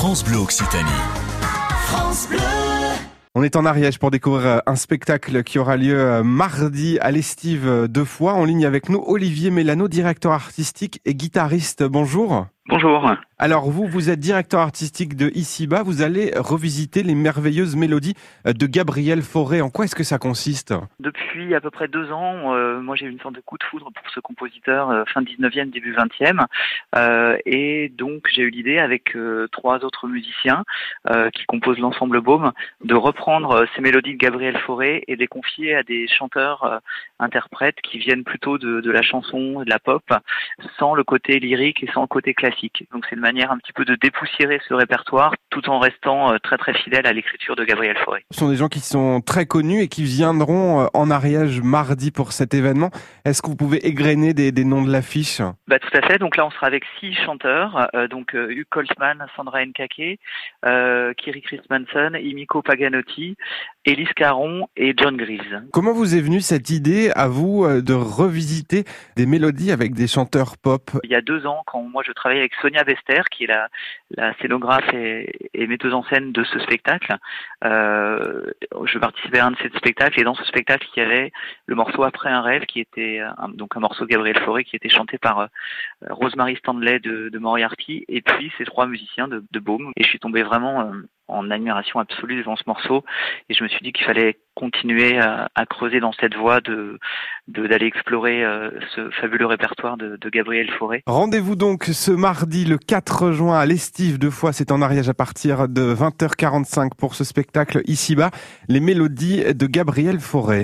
France Bleu Occitanie. France Bleu. On est en Ariège pour découvrir euh, un spectacle qui aura lieu euh, mardi à l'Estive euh, deux fois. En ligne avec nous, Olivier Mélano, directeur artistique et guitariste. Bonjour. Bonjour. Alors vous, vous êtes directeur artistique de Ici-Bas. Vous allez revisiter les merveilleuses mélodies de Gabriel Fauré. En quoi est-ce que ça consiste? Depuis à peu près deux ans, euh, moi j'ai eu une sorte de coup de foudre pour ce compositeur euh, fin 19e, début 20e. Euh, et donc j'ai eu l'idée avec euh, trois autres musiciens euh, qui composent l'ensemble Baume de reprendre euh, ces mélodies de Gabriel Fauré et de les confier à des chanteurs euh, interprètes qui viennent plutôt de, de la chanson, de la pop, sans le côté lyrique et sans le côté classique. Donc c'est une manière un petit peu de dépoussiérer ce répertoire tout en restant euh, très très fidèle à l'écriture de Gabriel Fauré. Ce sont des gens qui sont très connus et qui viendront euh, en Ariège mardi pour cet événement. Est-ce que vous pouvez égrener des, des noms de l'affiche? Bah, tout à fait. Donc là, on sera avec six chanteurs. euh, donc euh, Hugh Coltman, Sandra Nkake, euh, Kiri Christmanson, Imiko Paganotti, Elise Caron et John Greaves. Comment vous est venue cette idée à vous euh, de revisiter des mélodies avec des chanteurs pop? Il y a deux ans, quand moi je travaillais avec Sonia Vester, qui est la, scénographe et, et metteuse en scène de ce spectacle, euh, je participais à un de ces spectacles et dans ce spectacle, il y avait le morceau Après un rêve, qui était un, donc un morceau de Gabriel Fauré qui était chanté par euh, Rosemary Stanley de, de Moriarty et puis ces trois musiciens de, de Baume. Et je suis tombé vraiment euh, en admiration absolue devant ce morceau et je me suis dit qu'il fallait continuer à, creuser dans cette voie de d'aller explorer euh, ce fabuleux répertoire de, de Gabriel Fauré. Rendez-vous donc ce mardi le 4 juin à l'Estive deux fois, c'est en Ariège à partir de 20h45 pour ce spectacle ici-bas, les mélodies de Gabriel Fauré.